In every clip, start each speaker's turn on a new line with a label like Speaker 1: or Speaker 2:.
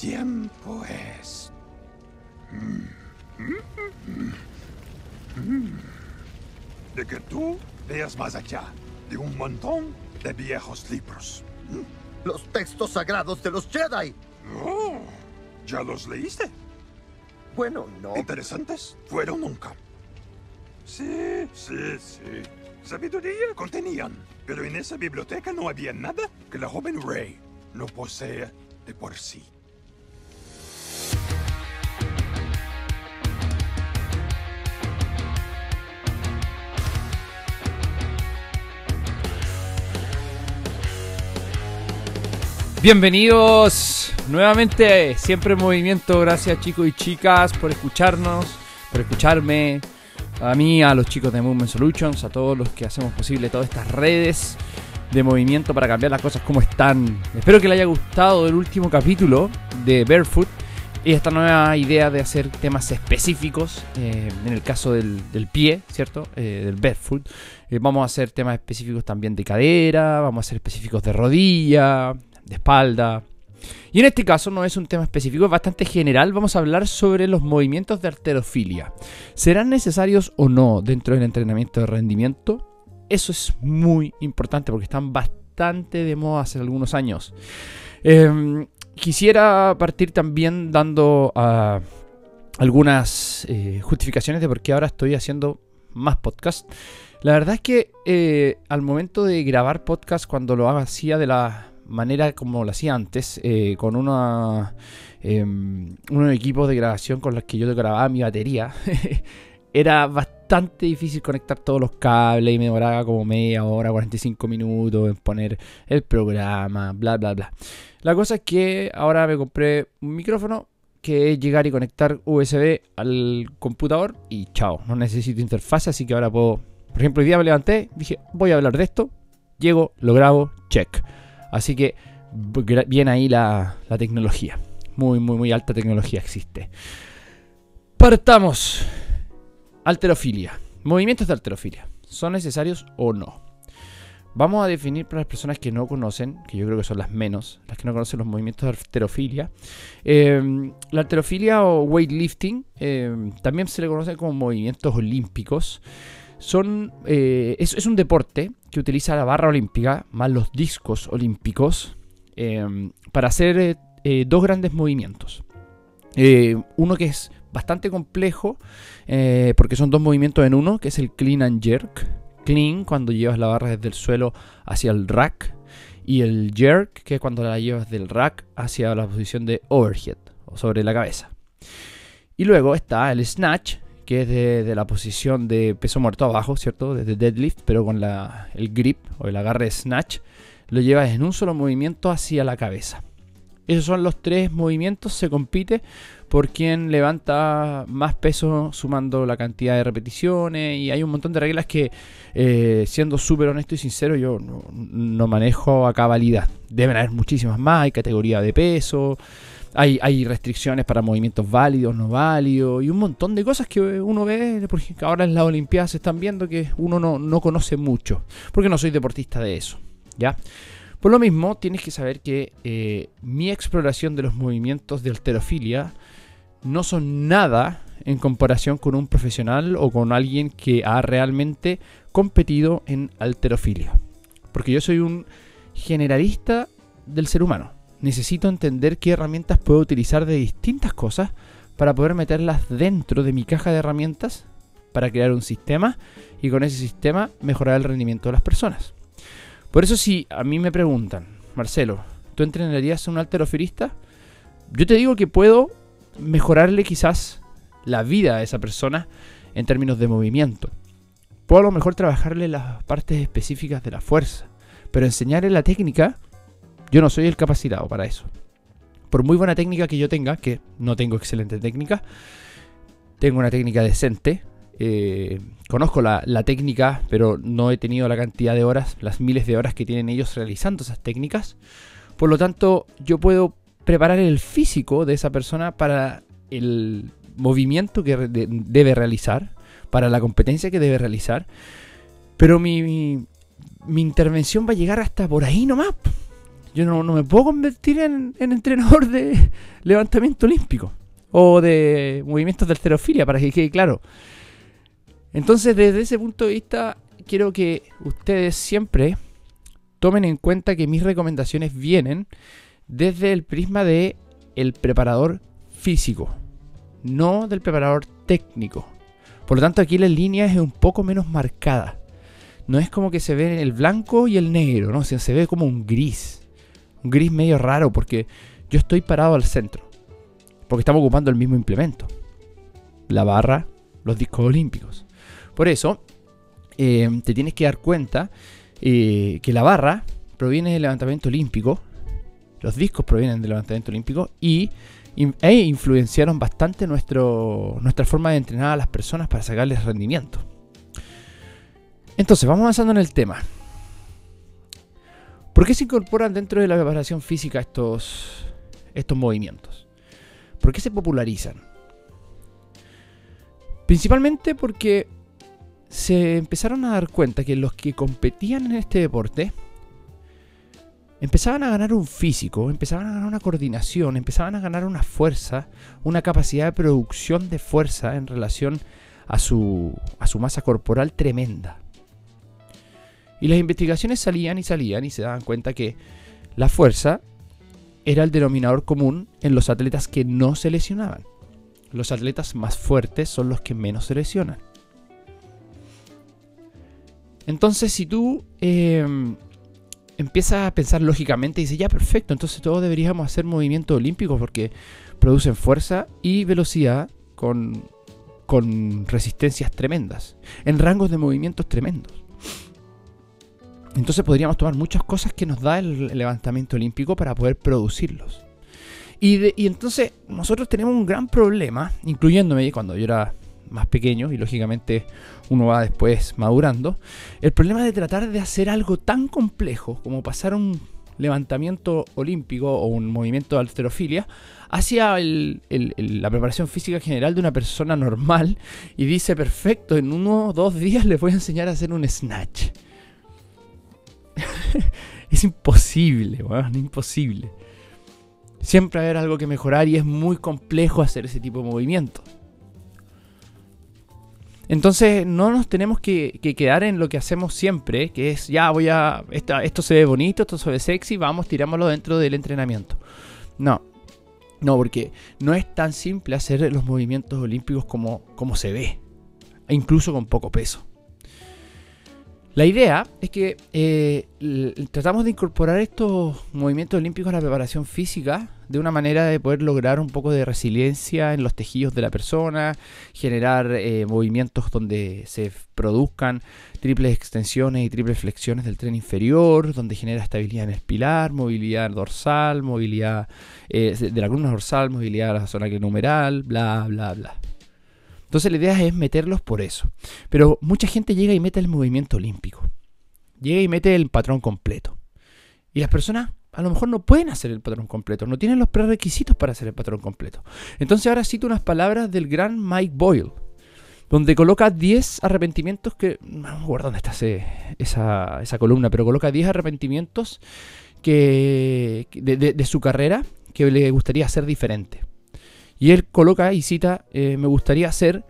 Speaker 1: tiempo es. De que tú veas más allá de un montón de viejos libros.
Speaker 2: Los textos sagrados de los Jedi.
Speaker 1: Oh, ¿Ya los leíste?
Speaker 2: Bueno, no.
Speaker 1: ¿Interesantes? Fueron nunca. Sí, sí, sí. Sabiduría contenían, pero en esa biblioteca no había nada que la joven Rey no posea de por sí.
Speaker 3: Bienvenidos nuevamente, siempre en movimiento. Gracias chicos y chicas por escucharnos, por escucharme. A mí, a los chicos de Movement Solutions, a todos los que hacemos posible todas estas redes de movimiento para cambiar las cosas como están. Espero que les haya gustado el último capítulo de Barefoot y esta nueva idea de hacer temas específicos, eh, en el caso del, pie, ¿cierto? Eh, del barefoot. Eh, vamos a hacer temas específicos también de cadera, vamos a hacer específicos de rodilla, de espalda. Y en este caso no es un tema específico, es bastante general. Vamos a hablar sobre los movimientos de arterofilia. ¿Serán necesarios o no dentro del entrenamiento de rendimiento? Eso es muy importante porque están bastante de moda hace algunos años. Em, quisiera partir también dando ah, algunas eh, justificaciones de por qué ahora estoy haciendo más podcast. La verdad es que eh, al momento de grabar podcast, cuando lo hacía de la manera como lo hacía antes, eh, con una, em, unos equipos de grabación con los que yo grababa mi batería, era bastante difícil conectar todos los cables y me demoraba como media hora, 45 minutos en poner el programa, bla, bla, bla. La cosa es que ahora me compré un micrófono que es llegar y conectar USB al computador y chao, no necesito interfaz, así que ahora puedo, por ejemplo, hoy día me levanté, dije, voy a hablar de esto, llego, lo grabo, check. Así que bien ahí la, tecnología. Muy, muy, muy alta tecnología existe. Partamos. Alterofilia. Movimientos de alterofilia. ¿Son necesarios o no? Vamos a definir para las personas que no conocen, que yo creo que son las menos, las que no conocen los movimientos de alterofilia. Em, la alterofilia o weightlifting em, también se le conoce como movimientos olímpicos. Eh, es, un deporte que utiliza la barra olímpica más los discos olímpicos em, para hacer eh, eh, dos grandes movimientos. uno que es bastante complejo porque son dos movimientos en uno, que es el clean and jerk. Clean cuando llevas la barra desde el suelo hacia el rack y el jerk que es cuando la llevas del rack hacia la posición de overhead o sobre la cabeza. Y luego está el snatch, que es de, la posición de peso muerto abajo, ¿cierto? Desde deadlift, pero con el grip o el agarre snatch, lo llevas en un solo movimiento hacia la cabeza. Esos son los tres movimientos, se compite por quien levanta más peso sumando la cantidad de repeticiones y hay un montón de reglas que, eh, siendo súper honesto y sincero, yo no, no manejo a cabalidad. Deben haber muchísimas más, hay categoría de peso, hay, restricciones para movimientos válidos, no válidos y un montón de cosas que uno ve, porque ahora en las Olimpiadas se están viendo que uno no, conoce mucho, porque no soy deportista de eso, ¿ya? Por lo mismo, tienes que saber que eh, mi exploración de los movimientos de alterofilia no son nada en comparación con un profesional o con alguien que ha realmente competido en alterofilia. Porque yo soy un generalista del ser humano necesito entender qué herramientas puedo utilizar de distintas cosas para poder meterlas dentro de mi caja de herramientas para crear un sistema y con ese sistema mejorar el rendimiento de las personas. Por eso si a mí me preguntan, Marcelo, ¿tú entrenarías a un alterofilista? Yo te digo que puedo mejorarle quizás la vida a esa persona en términos de movimiento. Puedo a lo mejor trabajarle las partes específicas de la fuerza, pero enseñarle la técnica yo no soy el capacitado para eso. Por muy buena técnica que yo tenga, que no tengo excelente técnica, tengo una técnica decente. Eh, conozco la, técnica, pero no he tenido la cantidad de horas, las miles de horas que tienen ellos realizando esas técnicas. Por lo tanto, yo puedo preparar el físico de esa persona para el movimiento que debe realizar, para la competencia que debe realizar. Pero mi, mi intervención va a llegar hasta por ahí nomás. Yo no, no me puedo convertir en, en entrenador de levantamiento olímpico o de movimientos de alterofilia, para que quede claro. Entonces, desde ese punto de vista, quiero que ustedes siempre tomen en cuenta que mis recomendaciones vienen desde el prisma de el preparador físico, no del preparador técnico. Por lo tanto, aquí la línea es un poco menos marcada. No es como que se ve el blanco y el negro, no, se ve como un gris. Un gris medio raro porque yo estoy parado al centro. Porque estamos ocupando el mismo implemento. La barra, los discos olímpicos. Por eso, eh, te tienes que dar cuenta eh, que la barra proviene del levantamiento olímpico, los discos provienen del levantamiento olímpico y e influenciaron bastante nuestro, nuestra forma de entrenar a las personas para sacarles rendimiento. Entonces, vamos avanzando en el tema. ¿Por qué se incorporan dentro de la preparación física estos, estos movimientos? ¿Por qué se popularizan? Principalmente porque se empezaron a dar cuenta que los que competían en este deporte empezaban a ganar un físico, empezaban a ganar una coordinación, empezaban a ganar una fuerza, una capacidad de producción de fuerza en relación a su, a su masa corporal tremenda. Y las investigaciones salían y salían y se daban cuenta que la fuerza era el denominador común en los atletas que no se lesionaban. Los atletas más fuertes son los que menos se lesionan. Entonces, si tú em, empiezas a pensar lógicamente y dices, ya, perfecto, entonces todos deberíamos hacer movimientos olímpicos porque producen fuerza y velocidad con, con resistencias tremendas, en rangos de movimientos tremendos. Entonces podríamos tomar muchas cosas que nos da el levantamiento olímpico para poder producirlos. Y, entonces nosotros tenemos un gran problema, incluyéndome cuando yo era más pequeño y lógicamente uno va después madurando, el problema de tratar de hacer algo tan complejo como pasar un levantamiento olímpico o un movimiento de alterofilia hacia la preparación física general de una persona normal y dice, perfecto, en uno o dos días les voy a enseñar a hacer un snatch. es imposible, bueno, imposible. Siempre va haber algo que mejorar y es muy complejo hacer ese tipo de movimientos. Entonces no nos tenemos que, quedar en lo que hacemos siempre, que es ya voy a, esto se ve bonito, esto se ve sexy, vamos, tirámoslo dentro del entrenamiento. No, no, porque no es tan simple hacer los movimientos olímpicos como, como se ve, e incluso con poco peso. La idea es que eh, tratamos de incorporar estos movimientos olímpicos a la preparación física de una manera de poder lograr un poco de resiliencia en los tejidos de la persona, generar eh, movimientos donde se produzcan triples extensiones y triples flexiones del tren inferior, donde genera estabilidad en el pilar, movilidad dorsal, movilidad eh, de la columna dorsal, movilidad de la zona numeral, bla, bla, bla. Entonces la idea es meterlos por eso. Pero mucha gente llega y mete el movimiento olímpico. Llega y mete el patrón completo. Y las personas a lo mejor no pueden hacer el patrón completo, no tienen los prerequisitos para hacer el patrón completo. Entonces ahora cito unas palabras del gran Mike Boyle, donde coloca 10 arrepentimientos que... No me acuerdo dónde está esa, esa, columna, pero coloca 10 arrepentimientos que, de su carrera que le gustaría hacer diferente. Y él coloca y cita, eh, me gustaría hacer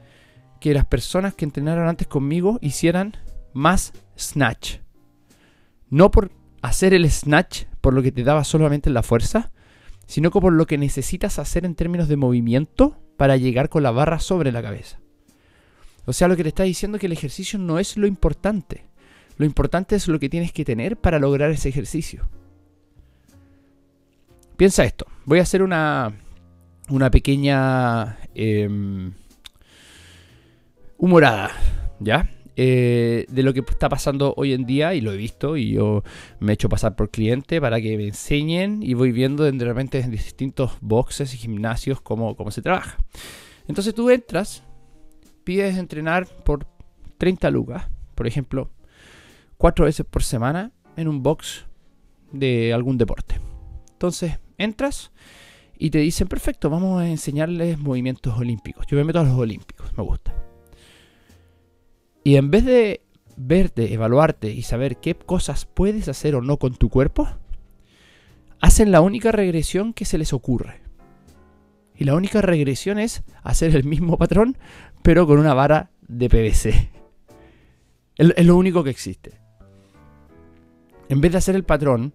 Speaker 3: que las personas que entrenaron antes conmigo hicieran más snatch. No por hacer el snatch por lo que te daba solamente la fuerza, sino por lo que necesitas hacer en términos de movimiento para llegar con la barra sobre la cabeza. O sea, lo que te está diciendo es que el ejercicio no es lo importante. Lo importante es lo que tienes que tener para lograr ese ejercicio. Piensa esto. Voy a hacer una, una pequeña em, humorada, ¿ya? Eh, de lo que está pasando hoy en día y lo he visto y yo me he hecho pasar por cliente para que me enseñen y voy viendo de repente en distintos boxes y gimnasios cómo, cómo se trabaja. Entonces tú entras, pides entrenar por 30 lucas, por ejemplo, cuatro veces por semana en un box de algún deporte. Entonces entras y te dicen, perfecto, vamos a enseñarles movimientos olímpicos. Yo me meto a los olímpicos, me gusta. Y en vez de verte, evaluarte y saber qué cosas puedes hacer o no con tu cuerpo, hacen la única regresión que se les ocurre. Y la única regresión es hacer el mismo patrón, pero con una vara de PVC. Es lo único que existe. En vez de hacer el patrón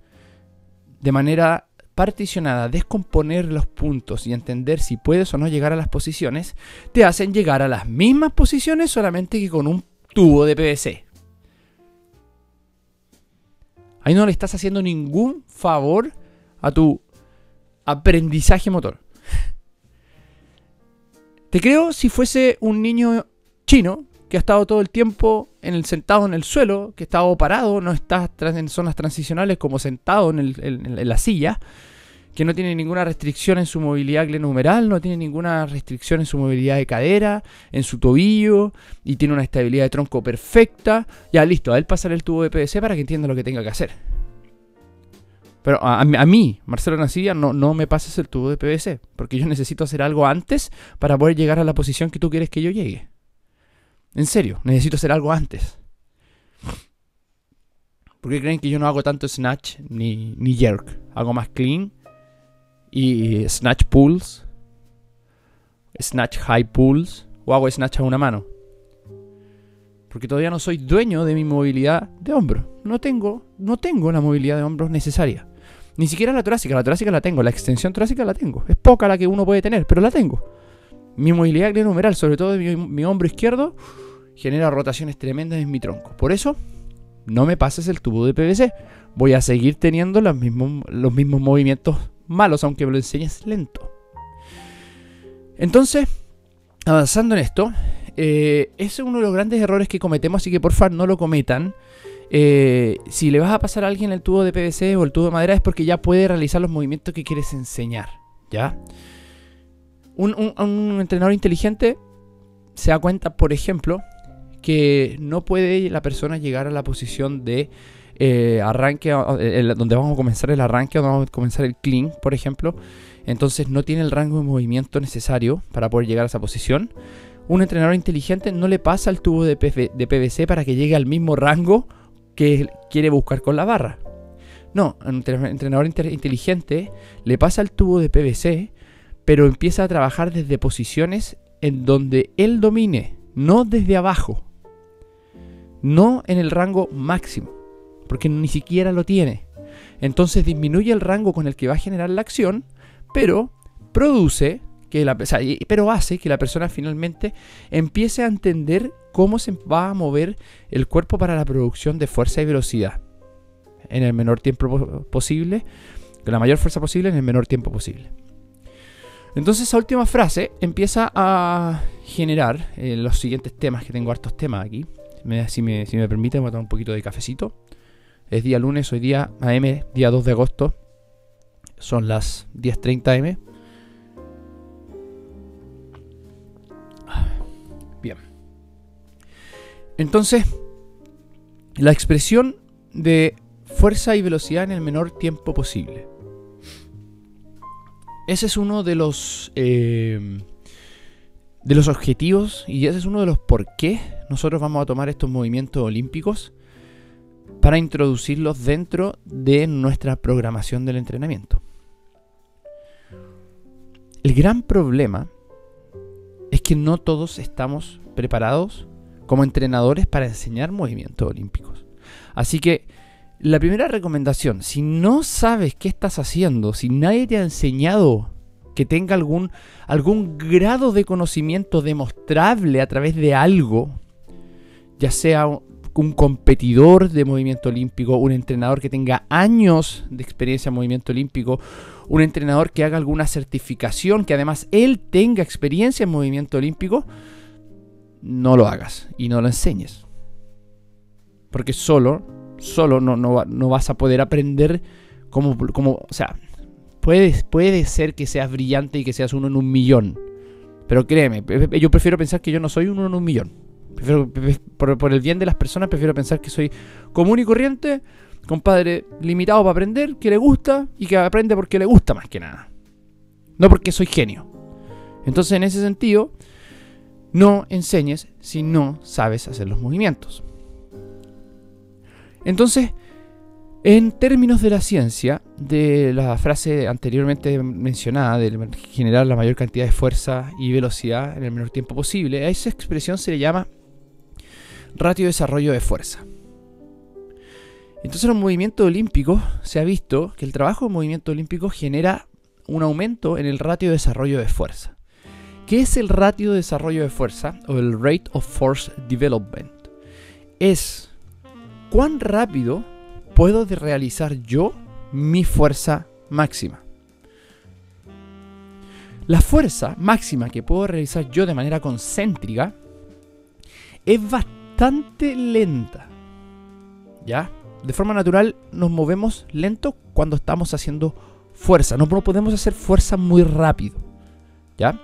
Speaker 3: de manera particionada, descomponer los puntos y entender si puedes o no llegar a las posiciones, te hacen llegar a las mismas posiciones solamente que con un tubo de PVC. Ahí no le estás haciendo ningún favor a tu aprendizaje motor. Te creo si fuese un niño chino que ha estado todo el tiempo en el sentado en el suelo, que ha estado parado, no está en zonas transicionales como sentado en, la silla, que no tiene ninguna restricción en su movilidad glenumeral, no tiene ninguna restricción en su movilidad de cadera, en su tobillo, y tiene una estabilidad de tronco perfecta. Ya listo, a él pasar el tubo de PVC para que entienda lo que tenga que hacer. Pero a, mí, Marcelo Nacilla, no, no me pases el tubo de PVC, porque yo necesito hacer algo antes para poder llegar a la posición que tú quieres que yo llegue. En serio, necesito hacer algo antes. ¿Por qué creen que yo no hago tanto snatch ni, ni jerk? Hago más clean y snatch pulls, snatch high pulls o hago snatch a una mano. Porque todavía no soy dueño de mi movilidad de hombro. No tengo, no tengo la movilidad de hombros necesaria. Ni siquiera la torácica, la torácica la tengo, la extensión torácica la tengo. Es poca la que uno puede tener, pero la tengo. Mi movilidad glenohumeral, sobre todo de mi, hombro izquierdo, genera rotaciones tremendas en mi tronco. Por eso, no me pases el tubo de PVC. Voy a seguir teniendo los mismos, los mismos movimientos malos, aunque me lo enseñes lento. Entonces, avanzando en esto, eh, ese es uno de los grandes errores que cometemos, así que por favor no lo cometan. Eh, si le vas a pasar a alguien el tubo de PVC o el tubo de madera es porque ya puede realizar los movimientos que quieres enseñar. ¿Ya? Un, entrenador inteligente se da cuenta, por ejemplo, que no puede la persona llegar a la posición de eh, arranque, donde vamos a comenzar el arranque, donde vamos a comenzar el clean, por ejemplo. Entonces no tiene el rango de movimiento necesario para poder llegar a esa posición. Un entrenador inteligente no le pasa el tubo de, PVC para que llegue al mismo rango que quiere buscar con la barra. No, un entrenador inteligente le pasa el tubo de PVC, pero empieza a trabajar desde posiciones en donde él domine, no desde abajo, no en el rango máximo porque ni siquiera lo tiene. Entonces disminuye el rango con el que va a generar la acción, pero produce que la, pero hace que la persona finalmente empiece a entender cómo se va a mover el cuerpo para la producción de fuerza y velocidad en el menor tiempo posible, con la mayor fuerza posible en el menor tiempo posible. Entonces esa última frase empieza a generar eh, los siguientes temas, que tengo hartos temas aquí. Si, me, si me permiten, voy a tomar un poquito de cafecito. Es día lunes, hoy día AM, día 2 de agosto. Son las 10.30 am. Bien. Entonces, la expresión de fuerza y velocidad en el menor tiempo posible. Ese es uno de los eh, de los objetivos y ese es uno de los por qué nosotros vamos a tomar estos movimientos olímpicos para introducirlos dentro de nuestra programación del entrenamiento. El gran problema es que no todos estamos preparados como entrenadores para enseñar movimientos olímpicos. Así que la primera recomendación, si no sabes qué estás haciendo, si nadie te ha enseñado que tenga algún, algún grado de conocimiento demostrable a través de algo, ya sea un competidor de movimiento olímpico, un entrenador que tenga años de experiencia en movimiento olímpico, un entrenador que haga alguna certificación, que además él tenga experiencia en movimiento olímpico, no lo hagas y no lo enseñes. Porque solo, solo no, no, vas a poder aprender como, como o sea, puede, puede ser que seas brillante y que seas uno en un millón. Pero créeme, yo prefiero pensar que yo no soy uno en un millón por, el bien de las personas, prefiero pensar que soy común y corriente, compadre limitado para aprender, que le gusta y que aprende porque le gusta más que nada. No porque soy genio. Entonces, en ese sentido, no enseñes si no sabes hacer los movimientos. Entonces, En términos de la ciencia, de la frase anteriormente mencionada, de generar la mayor cantidad de fuerza y velocidad en el menor tiempo posible, a esa expresión se le llama ratio de desarrollo de fuerza. Entonces en los movimientos olímpicos se ha visto que el trabajo de movimiento olímpico genera un aumento en el ratio de desarrollo de fuerza. ¿Qué es el ratio de desarrollo de fuerza o el rate of force development? Es cuán rápido puedo realizar yo mi fuerza máxima. La fuerza máxima que puedo realizar yo de manera concéntrica es bastante lenta. ¿Ya? De forma natural nos movemos lento cuando estamos haciendo fuerza. No podemos hacer fuerza muy rápido. ¿Ya?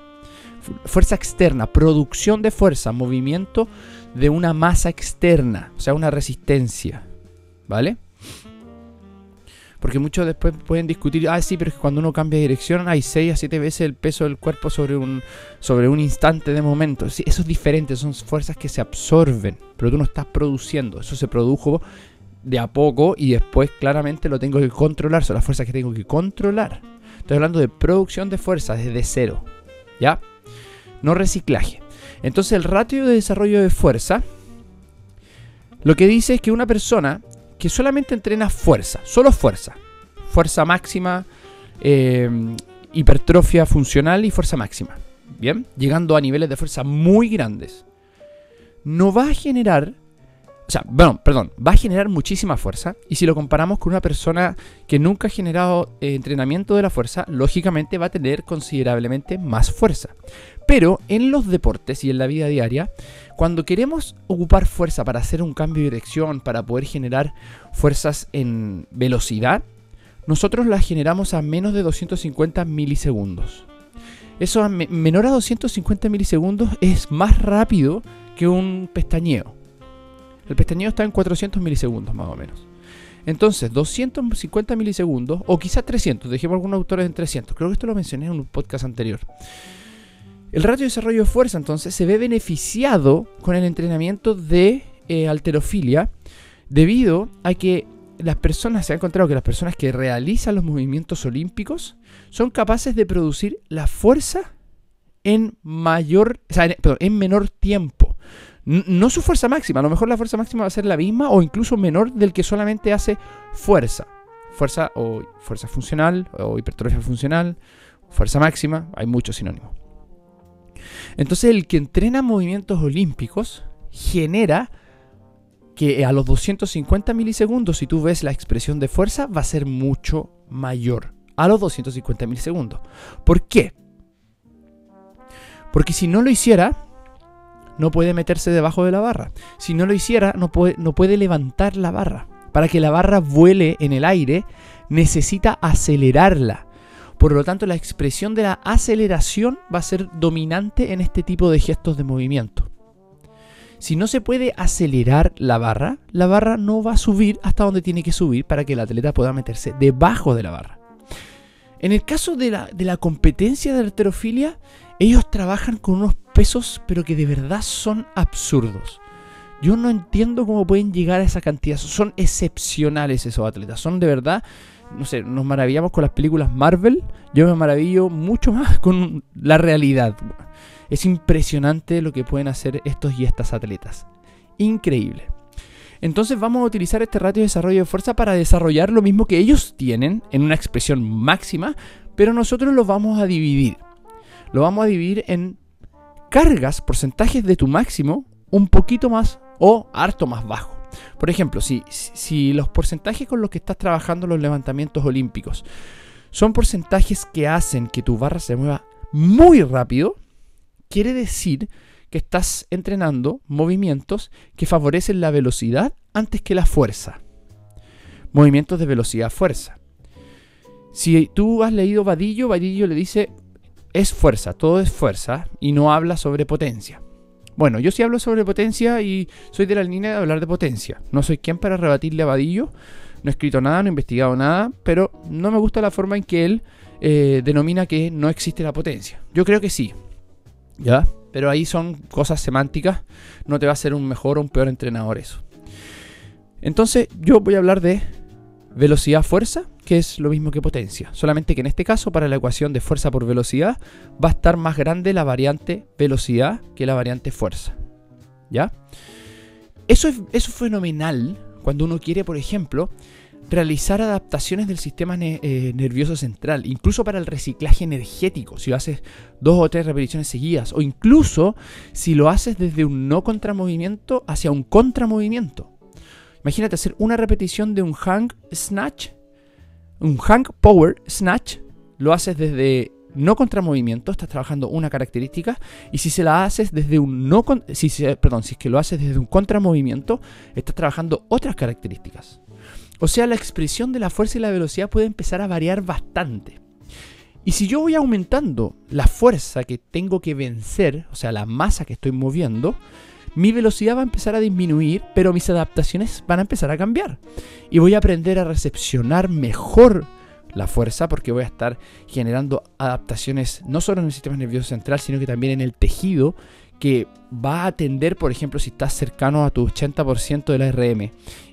Speaker 3: Fuerza externa, producción de fuerza, movimiento de una masa externa, o sea, una resistencia. ¿Vale? Porque muchos después pueden discutir, ah, sí, pero es que cuando uno cambia de dirección hay 6 a 7 veces el peso del cuerpo sobre un, sobre un instante de momento. Sí, eso es diferente, son fuerzas que se absorben, pero tú no estás produciendo. Eso se produjo de a poco y después claramente lo tengo que controlar. Son las fuerzas que tengo que controlar. Estoy hablando de producción de fuerzas desde cero. ¿Ya? No reciclaje. Entonces el ratio de desarrollo de fuerza lo que dice es que una persona que solamente entrena fuerza, solo fuerza, fuerza máxima, em, hipertrofia funcional y fuerza máxima, ¿bien? Llegando a niveles de fuerza muy grandes, no va a generar, o sea, bueno, perdón, va a generar muchísima fuerza y si lo comparamos con una persona que nunca ha generado eh, entrenamiento de la fuerza, lógicamente va a tener considerablemente más fuerza. Pero en los deportes y en la vida diaria, cuando queremos ocupar fuerza para hacer un cambio de dirección, para poder generar fuerzas en velocidad, nosotros las generamos a menos de 250 milisegundos. Eso menor a 250 milisegundos es más rápido que un pestañeo. El pestañeo está en 400 milisegundos más o menos. Entonces, 250 milisegundos, o quizás 300, dejemos algunos autores en 300, creo que esto lo mencioné en un podcast anterior. El ratio de desarrollo de fuerza entonces se ve beneficiado con el entrenamiento de eh, alterofilia debido a que las personas, se ha encontrado que las personas que realizan los movimientos olímpicos son capaces de producir la fuerza en mayor, en, menor tiempo. no su fuerza máxima, a lo mejor la fuerza máxima va a ser la misma o incluso menor del que solamente hace fuerza. Fuerza o fuerza funcional o hipertrofia funcional, fuerza máxima, hay muchos sinónimos. Entonces el que entrena movimientos olímpicos genera que a los 250 milisegundos, si tú ves la expresión de fuerza, va a ser mucho mayor. A los 250 milisegundos. ¿Por qué? Porque si no lo hiciera, no puede meterse debajo de la barra. Si no lo hiciera, no puede, no puede levantar la barra. Para que la barra vuele en el aire, necesita acelerarla. Por lo tanto, la expresión de la aceleración va a ser dominante en este tipo de gestos de movimiento. Si no se puede acelerar la barra, la barra no va a subir hasta donde tiene que subir para que el atleta pueda meterse debajo de la barra. En el caso de la, de la competencia de arterofilia, ellos trabajan con unos pesos pero que de verdad son absurdos. Yo no entiendo cómo pueden llegar a esa cantidad. Son excepcionales esos atletas. Son de verdad no sé, nos maravillamos con las películas Marvel, yo me maravillo mucho más con la realidad. Es impresionante lo que pueden hacer estos y estas atletas. Increíble. Entonces vamos a utilizar este ratio de desarrollo de fuerza para desarrollar lo mismo que ellos tienen en una expresión máxima, pero nosotros lo vamos a dividir. Lo vamos a dividir en cargas, porcentajes de tu máximo, un poquito más o harto más bajo. Por ejemplo, si, si los porcentajes con los que estás trabajando los levantamientos olímpicos son porcentajes que hacen que tu barra se mueva muy rápido, quiere decir que estás entrenando movimientos que favorecen la velocidad antes que la fuerza. Movimientos de velocidad-fuerza. Si tú has leído Vadillo, Vadillo le dice es fuerza, todo es fuerza y no habla sobre potencia. Bueno, yo sí hablo sobre potencia y soy de la línea de hablar de potencia. No soy quien para rebatirle a Vadillo. No he escrito nada, no he investigado nada, pero no me gusta la forma en que él eh, denomina que no existe la potencia. Yo creo que sí. ¿Ya? Pero ahí son cosas semánticas. No te va a ser un mejor o un peor entrenador eso. Entonces, yo voy a hablar de velocidad-fuerza, que es lo mismo que potencia. Solamente que en este caso, para la ecuación de fuerza por velocidad, va a estar más grande la variante velocidad que la variante fuerza. ¿Ya? Eso es, eso es fenomenal cuando uno quiere, por ejemplo, realizar adaptaciones del sistema eh, nervioso central, incluso para el reciclaje energético, si lo haces dos o tres repeticiones seguidas, o incluso si lo haces desde un no contramovimiento hacia un contramovimiento. Imagínate hacer una repetición de un hang snatch, un hang power snatch, lo haces desde no contramovimiento, estás trabajando una característica, y si se la haces desde un no si perdón, si es que lo haces desde un contramovimiento, estás trabajando otras características. O sea, la expresión de la fuerza y la velocidad puede empezar a variar bastante. Y si yo voy aumentando la fuerza que tengo que vencer, o sea, la masa que estoy moviendo, mi velocidad va a empezar a disminuir, pero mis adaptaciones van a empezar a cambiar. Y voy a aprender a recepcionar mejor la fuerza porque voy a estar generando adaptaciones no solo en el sistema nervioso central, sino que también en el tejido que va a atender, por ejemplo, si estás cercano a tu 80% de la RM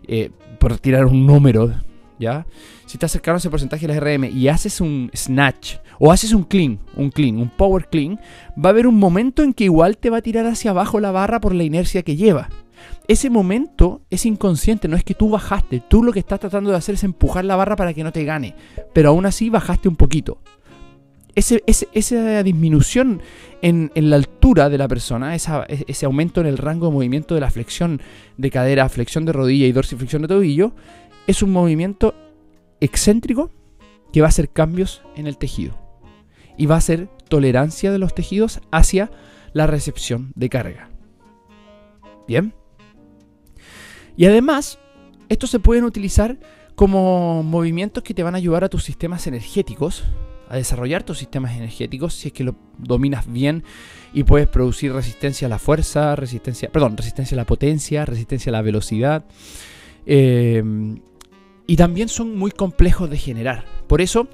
Speaker 3: eh, por tirar un número, ¿ya? Si estás cercano a ese porcentaje de la RM y haces un snatch o haces un clean, un clean, un power clean, va a haber un momento en que igual te va a tirar hacia abajo la barra por la inercia que lleva. Ese momento es inconsciente, no es que tú bajaste, tú lo que estás tratando de hacer es empujar la barra para que no te gane, pero aún así bajaste un poquito. esa disminución en, la altura de la persona, ese aumento en el rango de movimiento de la flexión de cadera, flexión de rodilla y dorsiflexión de tobillo, es un movimiento excéntrico que va a hacer cambios en el tejido. Y va a hacer tolerancia de los tejidos hacia la recepción de carga. Bien. Y además, estos se pueden utilizar como movimientos que te van a ayudar a tus sistemas energéticos a desarrollar tus sistemas energéticos si es que lo dominas bien y puedes producir resistencia a la fuerza, resistencia, perdón, resistencia a la potencia, resistencia a la velocidad. Em, y también son muy complejos de generar. Por eso,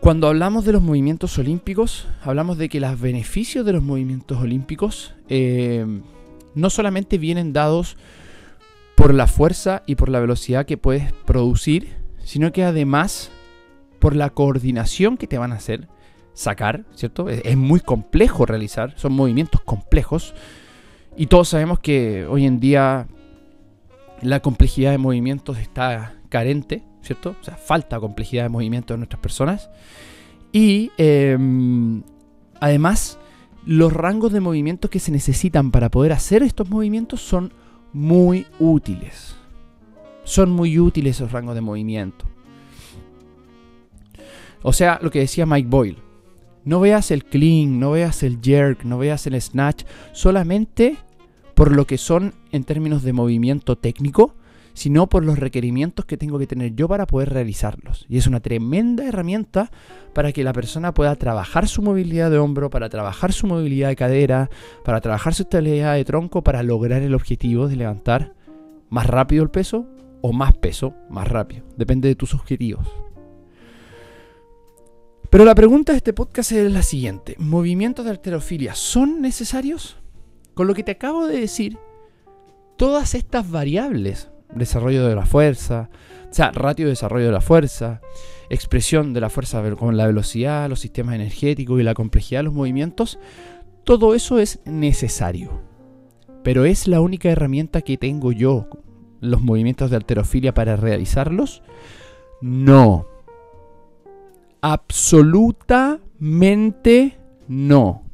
Speaker 3: cuando hablamos de los movimientos olímpicos, hablamos de que los beneficios de los movimientos olímpicos em, no solamente vienen dados por la fuerza y por la velocidad que puedes producir, sino que además por la coordinación que te van a hacer sacar, ¿cierto? Es, muy complejo realizar, son movimientos complejos. Y todos sabemos que hoy en día la complejidad de movimientos está carente, ¿cierto? O sea, falta complejidad de movimientos en nuestras personas. Y em, además, los rangos de movimientos que se necesitan para poder hacer estos movimientos son muy útiles. Son muy útiles esos rangos de movimiento. O sea, lo que decía Mike Boyle. No veas el clean, no veas el jerk, no veas el snatch, solamente por lo que son en términos de movimiento técnico, sino por los requerimientos que tengo que tener yo para poder realizarlos. Y es una tremenda herramienta para que la persona pueda trabajar su movilidad de hombro, para trabajar su movilidad de cadera, para trabajar su estabilidad de tronco, para lograr el objetivo de levantar más rápido el peso o más peso más rápido. Depende de tus objetivos. Pero la pregunta de este podcast es la siguiente. ¿Movimientos de alterofilia son necesarios? Con lo que te acabo de decir, todas estas variables, desarrollo de la fuerza, o sea, ratio de desarrollo de la fuerza, expresión de la fuerza con la velocidad, los sistemas energéticos y la complejidad de los movimientos, todo eso es necesario. Pero ¿es la única herramienta que tengo yo, los movimientos de alterofilia, para realizarlos? No. Absolutamente no.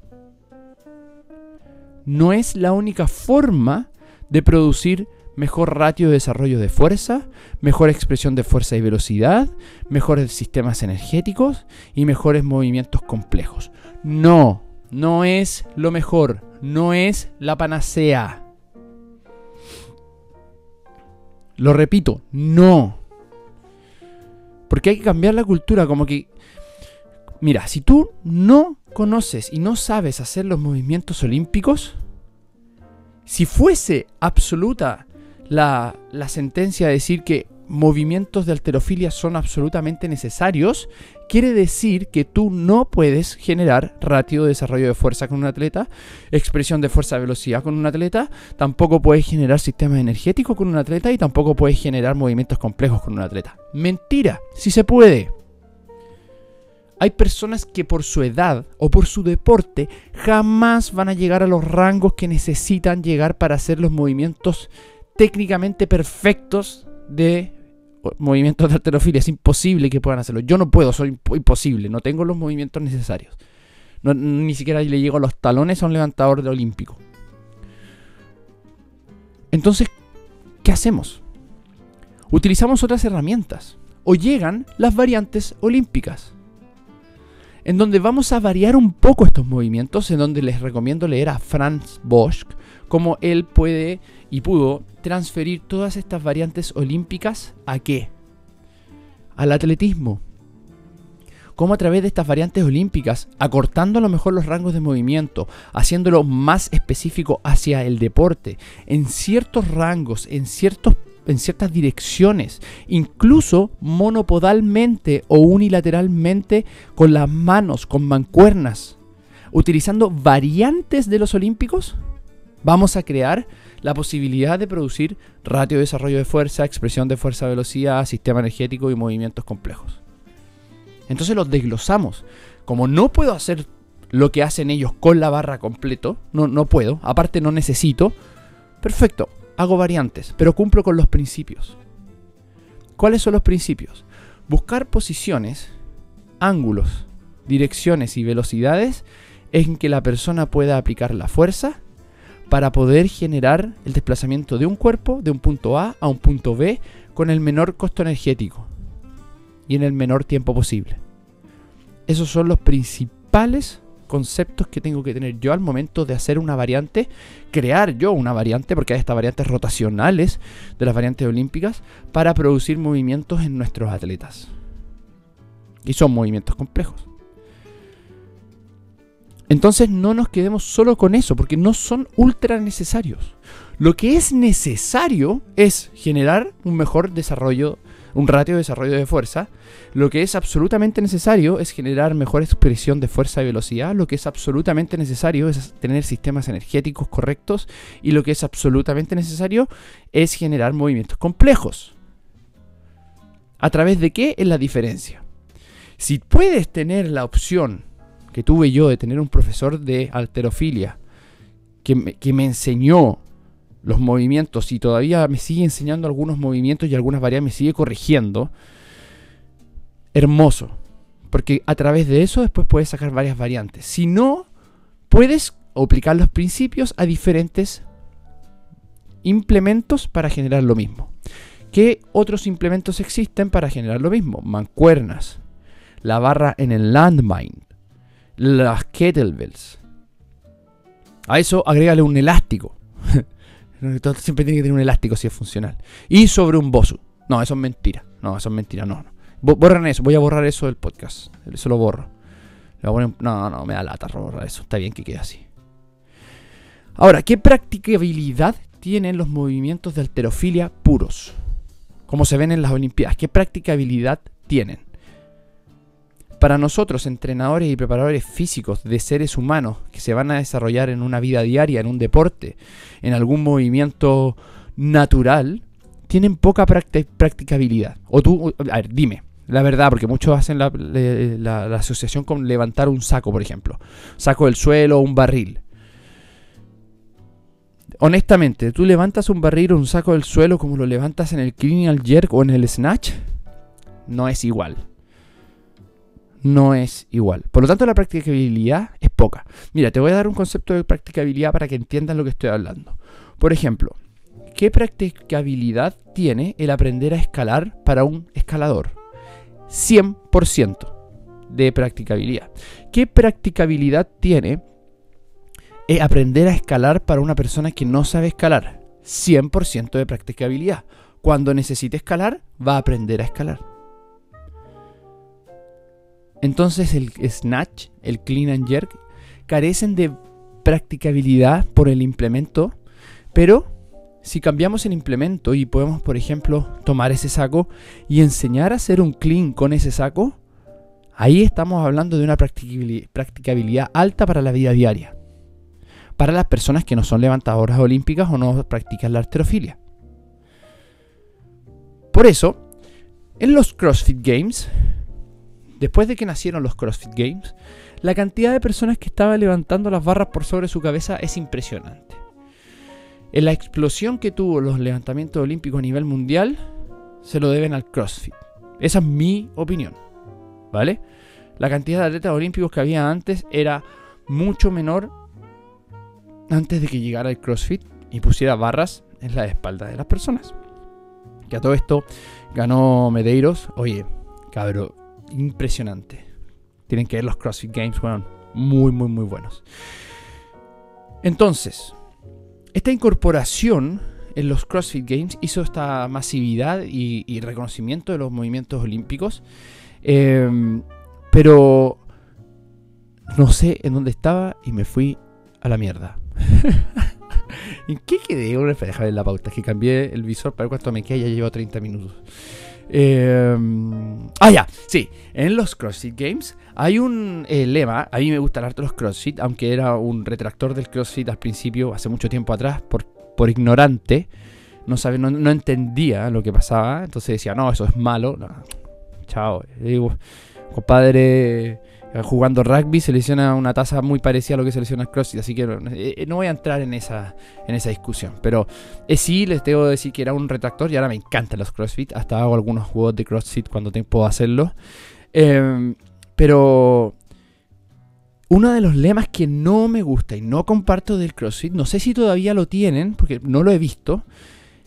Speaker 3: No es la única forma de producir mejor ratio de desarrollo de fuerza, mejor expresión de fuerza y velocidad, mejores sistemas energéticos y mejores movimientos complejos. No, no es lo mejor, no es la panacea. Lo repito, no. Porque hay que cambiar la cultura, como que Mira, si tú no conoces y no sabes hacer los movimientos olímpicos, si fuese absoluta la, sentencia de decir que movimientos de alterofilia son absolutamente necesarios, quiere decir que tú no puedes generar ratio de desarrollo de fuerza con un atleta, expresión de fuerza de velocidad con un atleta, tampoco puedes generar sistemas energéticos con un atleta y tampoco puedes generar movimientos complejos con un atleta. Mentira, sí se puede. Hay personas que por su edad o por su deporte jamás van a llegar a los rangos que necesitan llegar para hacer los movimientos técnicamente perfectos de movimientos de alterofilia. Es imposible que puedan hacerlo. Yo no puedo, soy imposible. No tengo los movimientos necesarios. ni siquiera le llego los talones a un levantador de olímpico. Entonces, ¿qué hacemos? Utilizamos otras herramientas. O llegan las variantes olímpicas. En donde vamos a variar un poco estos movimientos. En donde les recomiendo leer a Franz Bosch. Cómo él puede y pudo transferir todas estas variantes olímpicas a qué? Al atletismo. Cómo a través de estas variantes olímpicas, acortando a lo mejor los rangos de movimiento, haciéndolo más específico hacia el deporte, en ciertos rangos, en, ciertos, en ciertas direcciones, incluso monopodalmente o unilateralmente con las manos, con mancuernas, utilizando variantes de los olímpicos, vamos a crear la posibilidad de producir ratio de desarrollo de fuerza, expresión de fuerza-velocidad, sistema energético y movimientos complejos. Entonces los desglosamos. Como no puedo hacer lo que hacen ellos con la barra completo, no, no puedo, aparte no necesito, perfecto, hago variantes, pero cumplo con los principios. ¿Cuáles son los principios? Buscar posiciones, ángulos, direcciones y velocidades en que la persona pueda aplicar la fuerza para poder generar el desplazamiento de un cuerpo de un punto A a un punto B con el menor costo energético y en el menor tiempo posible. Esos son los principales conceptos que tengo que tener yo al momento de hacer una variante, crear yo una variante, porque hay estas variantes rotacionales de las variantes olímpicas, para producir movimientos en nuestros atletas. Y son movimientos complejos. Entonces no nos quedemos solo con eso, porque no son ultra necesarios. Lo que es necesario es generar un mejor desarrollo, un ratio de desarrollo de fuerza. Lo que es absolutamente necesario es generar mejor expresión de fuerza y velocidad. Lo que es absolutamente necesario es tener sistemas energéticos correctos. Y lo que es absolutamente necesario es generar movimientos complejos. ¿A través de qué es la diferencia? Si puedes tener la opción que tuve yo de tener un profesor de alterofilia que me, enseñó los movimientos y todavía me sigue enseñando algunos movimientos y algunas variables me sigue corrigiendo, hermoso. Porque a través de eso después puedes sacar varias variantes. Si no, puedes aplicar los principios a diferentes implementos para generar lo mismo. ¿Qué otros implementos existen para generar lo mismo? Mancuernas, la barra en el landmine, las kettlebells. A eso agrégale un elástico. Siempre tiene que tener un elástico si es funcional. Y sobre un bosu. No, eso es mentira. No, eso es mentira. No, no. Borran eso. Voy a borrar eso del podcast. Eso lo borro. No, no, me da lata borrar eso. Está bien que quede así. Ahora, ¿qué practicabilidad tienen los movimientos de alterofilia puros? Como se ven en las Olimpiadas. ¿Qué practicabilidad tienen? Para nosotros, entrenadores y preparadores físicos de seres humanos que se van a desarrollar en una vida diaria, en un deporte, en algún movimiento natural, tienen poca practicabilidad. O tú, a ver, dime, la verdad, porque muchos hacen la, asociación con levantar un saco, por ejemplo. Saco del suelo un barril. Honestamente, ¿tú levantas un barril o un saco del suelo como lo levantas en el clean jerk o en el snatch? No es igual no es igual. Por lo tanto, la practicabilidad es poca. Mira, te voy a dar un concepto de practicabilidad para que entiendan lo que estoy hablando. Por ejemplo, ¿qué practicabilidad tiene el aprender a escalar para un escalador? 100% de practicabilidad. ¿Qué practicabilidad tiene aprender a escalar para una persona que no sabe escalar? 100% de practicabilidad. Cuando necesite escalar, va a aprender a escalar. Entonces el snatch, el clean and jerk, carecen de practicabilidad por el implemento, pero si cambiamos el implemento y podemos, por ejemplo, tomar ese saco y enseñar a hacer un clean con ese saco, Ahí estamos hablando de una practicabilidad alta para la vida diaria. Para las personas que no son levantadoras olímpicas o no practican la arterofilia. Por eso, en los CrossFit Games, después de que nacieron los CrossFit Games, la cantidad de personas que estaban levantando las barras por sobre su cabeza es impresionante. En la explosión que tuvo los levantamientos olímpicos a nivel mundial, se lo deben al CrossFit. Esa es mi opinión. ¿Vale? La cantidad de atletas olímpicos que había antes era mucho menor antes de que llegara el CrossFit y pusiera barras en la espalda de las personas. Que a todo esto ganó Medeiros. Oye, cabrón, impresionante. Tienen que ver los CrossFit Games, fueron muy, muy, muy buenos. Entonces, esta incorporación en los CrossFit Games hizo esta masividad y, reconocimiento de los movimientos olímpicos. Em, pero no sé en dónde estaba y me fui a la mierda. ¿En qué quedé? Dejar en la pauta. Que cambié el visor para ver cuánto me queda. Ya llevo 30 minutos. Em, ah, ya, sí. En los CrossFit Games hay un eh, lema. A mí me gusta harto los CrossFit, aunque era un retractor del CrossFit al principio, hace mucho tiempo atrás, por, por ignorante. No, sabe, no, entendía lo que pasaba. Entonces decía, no, eso es malo. chao. digo, compadre eh, jugando rugby se lesiona una tasa muy parecida a lo que se lesiona el CrossFit, así que eh, eh, no voy a entrar en esa, en esa discusión. Pero sí, les debo decir que era un retractor y ahora me encantan los CrossFit, hasta hago algunos juegos de CrossFit cuando puedo hacerlo. Em, pero uno de los lemas que no me gusta y no comparto del CrossFit, no sé si todavía lo tienen, porque no lo he visto,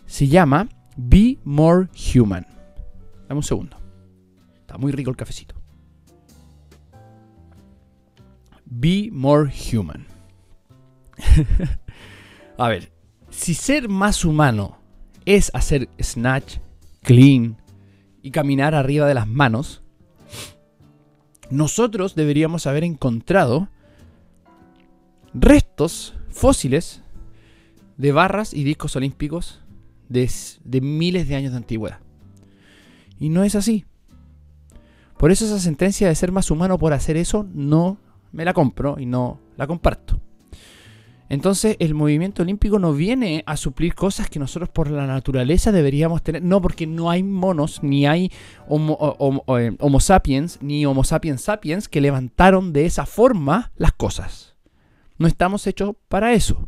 Speaker 3: se llama Be More Human. Dame un segundo. Está muy rico el cafecito. Be more human. a ver, si ser más humano es hacer snatch, clean y caminar arriba de las manos, nosotros deberíamos haber encontrado restos fósiles de barras y discos olímpicos de, miles de años de antigüedad. Y no es así. Por eso esa sentencia de ser más humano por hacer eso no me la compro y no la comparto. Entonces el movimiento olímpico no viene a suplir cosas que nosotros por la naturaleza deberíamos tener. No, porque no hay monos, ni hay homo, eh, homo, sapiens, ni homo sapiens sapiens que levantaron de esa forma las cosas. No estamos hechos para eso.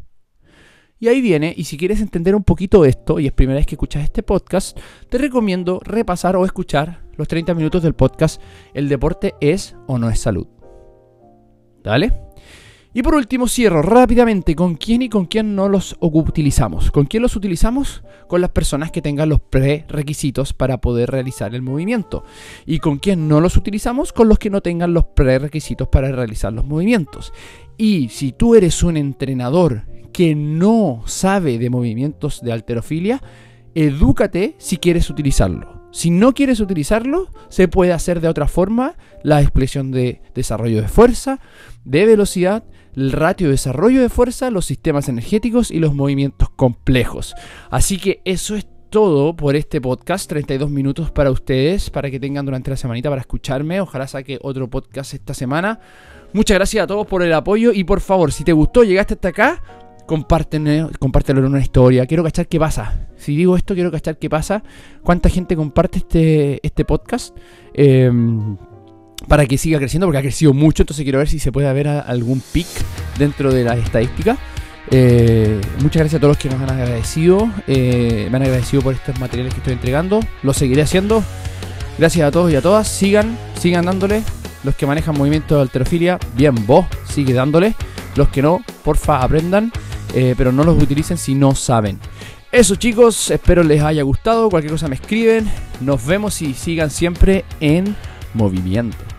Speaker 3: Y ahí viene, y si quieres entender un poquito esto, y es primera vez que escuchas este podcast, te recomiendo repasar o escuchar los 30 minutos del podcast El deporte es o no es salud. ¿Dale? Y por último cierro rápidamente con quién y con quién no los utilizamos. ¿Con quién los utilizamos? Con las personas que tengan los prerequisitos para poder realizar el movimiento. Y con quién no los utilizamos? Con los que no tengan los prerequisitos para realizar los movimientos. Y si tú eres un entrenador que no sabe de movimientos de alterofilia, edúcate si quieres utilizarlo. Si no quieres utilizarlo, se puede hacer de otra forma la expresión de desarrollo de fuerza, de velocidad, el ratio de desarrollo de fuerza, los sistemas energéticos y los movimientos complejos. Así que eso es todo por este podcast. 32 minutos para ustedes, para que tengan durante la semanita para escucharme. Ojalá saque otro podcast esta semana. Muchas gracias a todos por el apoyo y por favor, si te gustó, llegaste hasta acá, compártelo, compártelo en una historia. Quiero cachar qué pasa. Si digo esto, quiero cachar qué pasa. Cuánta gente comparte este, este podcast. Em, para que siga creciendo, porque ha crecido mucho. Entonces quiero ver si se puede ver algún pic dentro de las estadísticas. Eh, muchas gracias a todos los que nos han agradecido. Eh, me han agradecido por estos materiales que estoy entregando. Lo seguiré haciendo. Gracias a todos y a todas. Sigan, sigan dándole. Los que manejan movimiento de alterofilia, bien, vos, sigue dándole. Los que no, porfa, aprendan. Eh, pero no los utilicen si no saben. Eso chicos, espero les haya gustado. Cualquier cosa me escriben. Nos vemos y sigan siempre en movimiento.